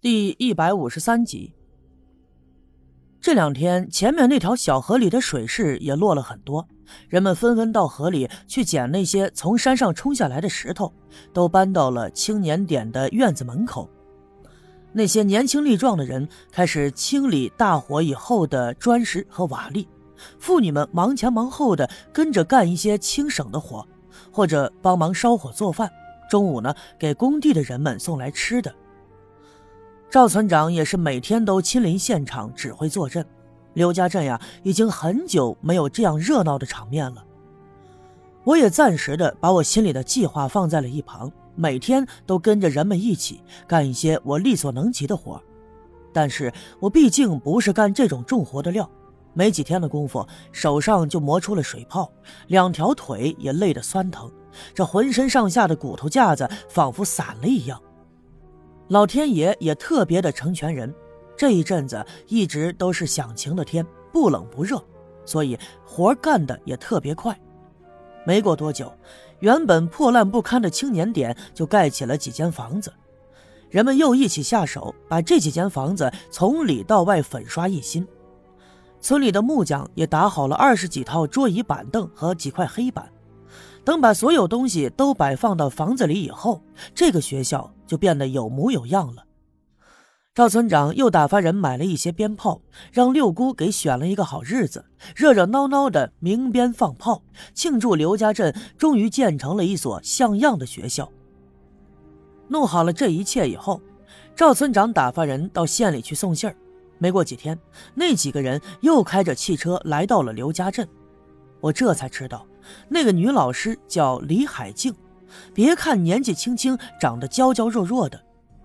第一百五十三集。这两天，前面那条小河里的水势也落了很多，人们纷纷到河里去捡那些从山上冲下来的石头，都搬到了青年点的院子门口。那些年轻力壮的人开始清理大火以后的砖石和瓦砾，妇女们忙前忙后的跟着干一些轻省的活，或者帮忙烧火做饭。中午呢，给工地的人们送来吃的。赵村长也是每天都亲临现场指挥坐镇，刘家镇呀，已经很久没有这样热闹的场面了。我也暂时的把我心里的计划放在了一旁，每天都跟着人们一起干一些我力所能及的活。但是我毕竟不是干这种重活的料，没几天的功夫，手上就磨出了水泡，两条腿也累得酸疼，这浑身上下的骨头架子仿佛散了一样。老天爷也特别的成全人，这一阵子一直都是响晴的天，不冷不热，所以活干的也特别快。没过多久，原本破烂不堪的青年点就盖起了几间房子，人们又一起下手，把这几间房子从里到外粉刷一新。村里的木匠也打好了二十几套桌椅板凳和几块黑板。等把所有东西都摆放到房子里以后，这个学校就变得有模有样了。赵村长又打发人买了一些鞭炮，让六姑给选了一个好日子，热热闹闹的鸣鞭放炮，庆祝刘家镇终于建成了一所像样的学校。弄好了这一切以后，赵村长打发人到县里去送信儿。没过几天，那几个人又开着汽车来到了刘家镇。我这才知道。那个女老师叫李海静，别看年纪轻轻，长得娇娇弱弱的，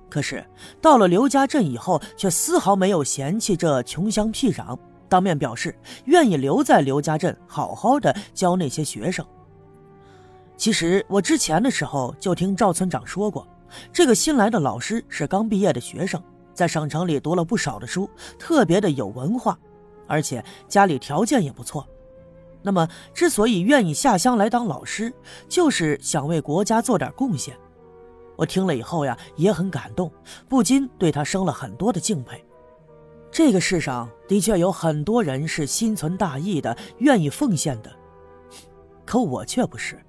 可是到了刘家镇以后，却丝毫没有嫌弃这穷乡僻壤，当面表示愿意留在刘家镇，好好的教那些学生。其实我之前的时候就听赵村长说过，这个新来的老师是刚毕业的学生，在省城里读了不少的书，特别的有文化，而且家里条件也不错。那么，之所以愿意下乡来当老师，就是想为国家做点贡献。我听了以后呀，也很感动，不禁对他生了很多的敬佩。这个世上的确有很多人是心存大义的，愿意奉献的，可我却不是。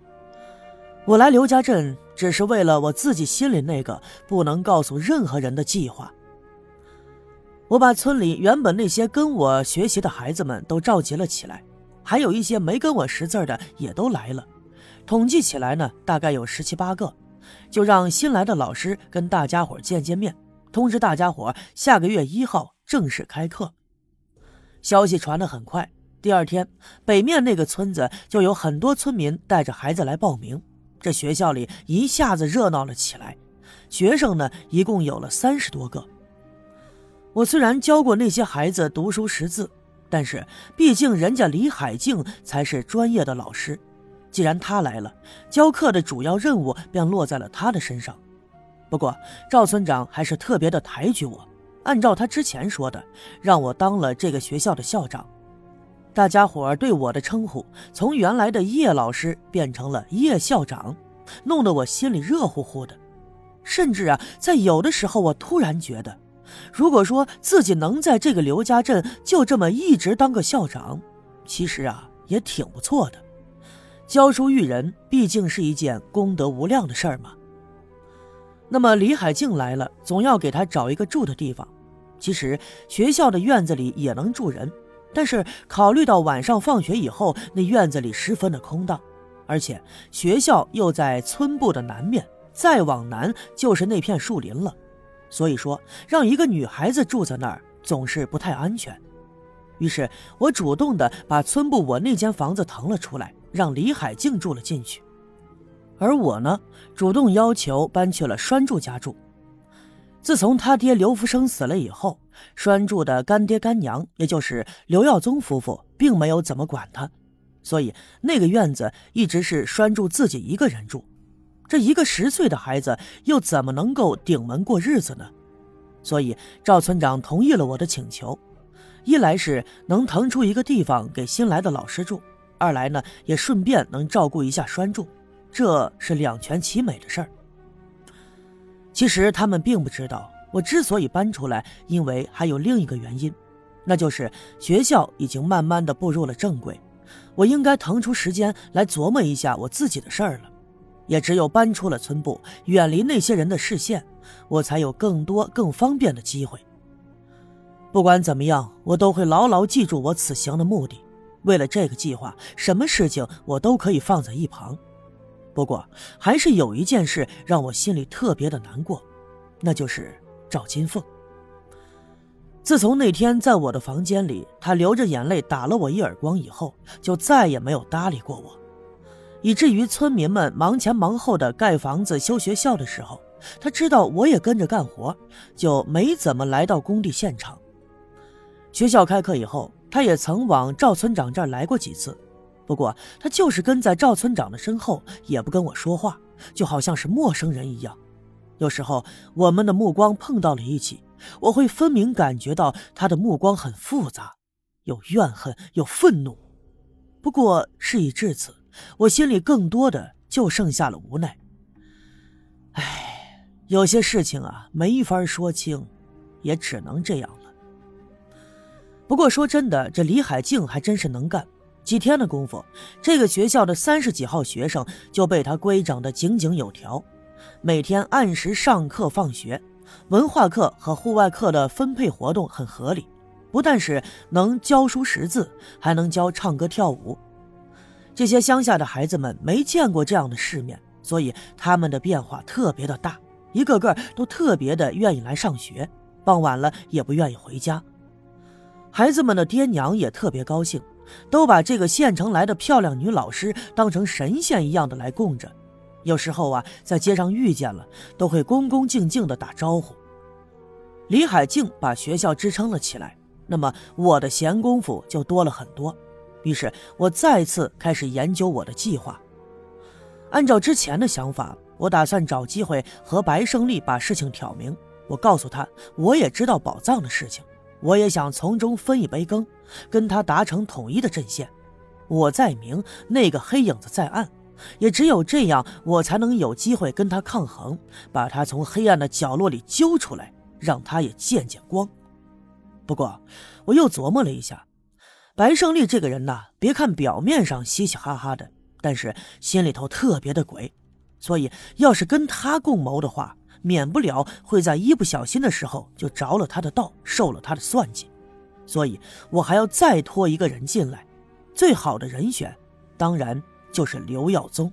我来刘家镇，只是为了我自己心里那个不能告诉任何人的计划。我把村里原本那些跟我学习的孩子们都召集了起来。还有一些没跟我识字的也都来了，统计起来呢，大概有十七八个。就让新来的老师跟大家伙见见面，通知大家伙下个月一号正式开课。消息传得很快，第二天北面那个村子就有很多村民带着孩子来报名，这学校里一下子热闹了起来。学生呢，一共有了三十多个。我虽然教过那些孩子读书识字。但是，毕竟人家李海静才是专业的老师，既然他来了，教课的主要任务便落在了他的身上。不过，赵村长还是特别的抬举我，按照他之前说的，让我当了这个学校的校长。大家伙对我的称呼从原来的叶老师变成了叶校长，弄得我心里热乎乎的。甚至啊，在有的时候，我突然觉得。如果说自己能在这个刘家镇就这么一直当个校长，其实啊也挺不错的。教书育人毕竟是一件功德无量的事儿嘛。那么李海静来了，总要给他找一个住的地方。其实学校的院子里也能住人，但是考虑到晚上放学以后那院子里十分的空荡，而且学校又在村部的南面，再往南就是那片树林了。所以说，让一个女孩子住在那儿总是不太安全。于是我主动的把村部我那间房子腾了出来，让李海静住了进去。而我呢，主动要求搬去了栓柱家住。自从他爹刘福生死了以后，栓柱的干爹干娘，也就是刘耀宗夫妇，并没有怎么管他，所以那个院子一直是栓柱自己一个人住。这一个十岁的孩子又怎么能够顶门过日子呢？所以赵村长同意了我的请求，一来是能腾出一个地方给新来的老师住，二来呢也顺便能照顾一下栓柱，这是两全其美的事儿。其实他们并不知道，我之所以搬出来，因为还有另一个原因，那就是学校已经慢慢的步入了正轨，我应该腾出时间来琢磨一下我自己的事儿了。也只有搬出了村部，远离那些人的视线，我才有更多更方便的机会。不管怎么样，我都会牢牢记住我此行的目的。为了这个计划，什么事情我都可以放在一旁。不过，还是有一件事让我心里特别的难过，那就是赵金凤。自从那天在我的房间里，她流着眼泪打了我一耳光以后，就再也没有搭理过我，以至于村民们忙前忙后的盖房子、修学校的时候，他知道我也跟着干活，就没怎么来到工地现场。学校开课以后，他也曾往赵村长这儿来过几次。不过他就是跟在赵村长的身后，也不跟我说话，就好像是陌生人一样。有时候我们的目光碰到了一起，我会分明感觉到他的目光很复杂，有怨恨，有愤怒。不过事已至此，我心里更多的就剩下了无奈。唉，有些事情啊，没法说清，也只能这样了。不过说真的，这李海静还真是能干。几天的功夫，这个学校的三十几号学生就被他规整的井井有条，每天按时上课放学，文化课和户外课的分配活动很合理，不但是能教书识字，还能教唱歌跳舞。这些乡下的孩子们没见过这样的世面，所以他们的变化特别的大，一个个都特别的愿意来上学，傍晚了也不愿意回家。孩子们的爹娘也特别高兴。都把这个县城来的漂亮女老师当成神仙一样的来供着，有时候啊，在街上遇见了，都会恭恭敬敬的打招呼。李海静把学校支撑了起来，那么我的闲工夫就多了很多。于是我再次开始研究我的计划。按照之前的想法，我打算找机会和白胜利把事情挑明。我告诉他，我也知道宝藏的事情。我也想从中分一杯羹，跟他达成统一的阵线。我在明，那个黑影子在暗，也只有这样，我才能有机会跟他抗衡，把他从黑暗的角落里揪出来，让他也见见光。不过，我又琢磨了一下，白胜利这个人呐，别看表面上嘻嘻哈哈的，但是心里头特别的鬼，所以要是跟他共谋的话。免不了会在一不小心的时候就着了他的道，受了他的算计，所以我还要再拖一个人进来。最好的人选，当然就是刘耀宗。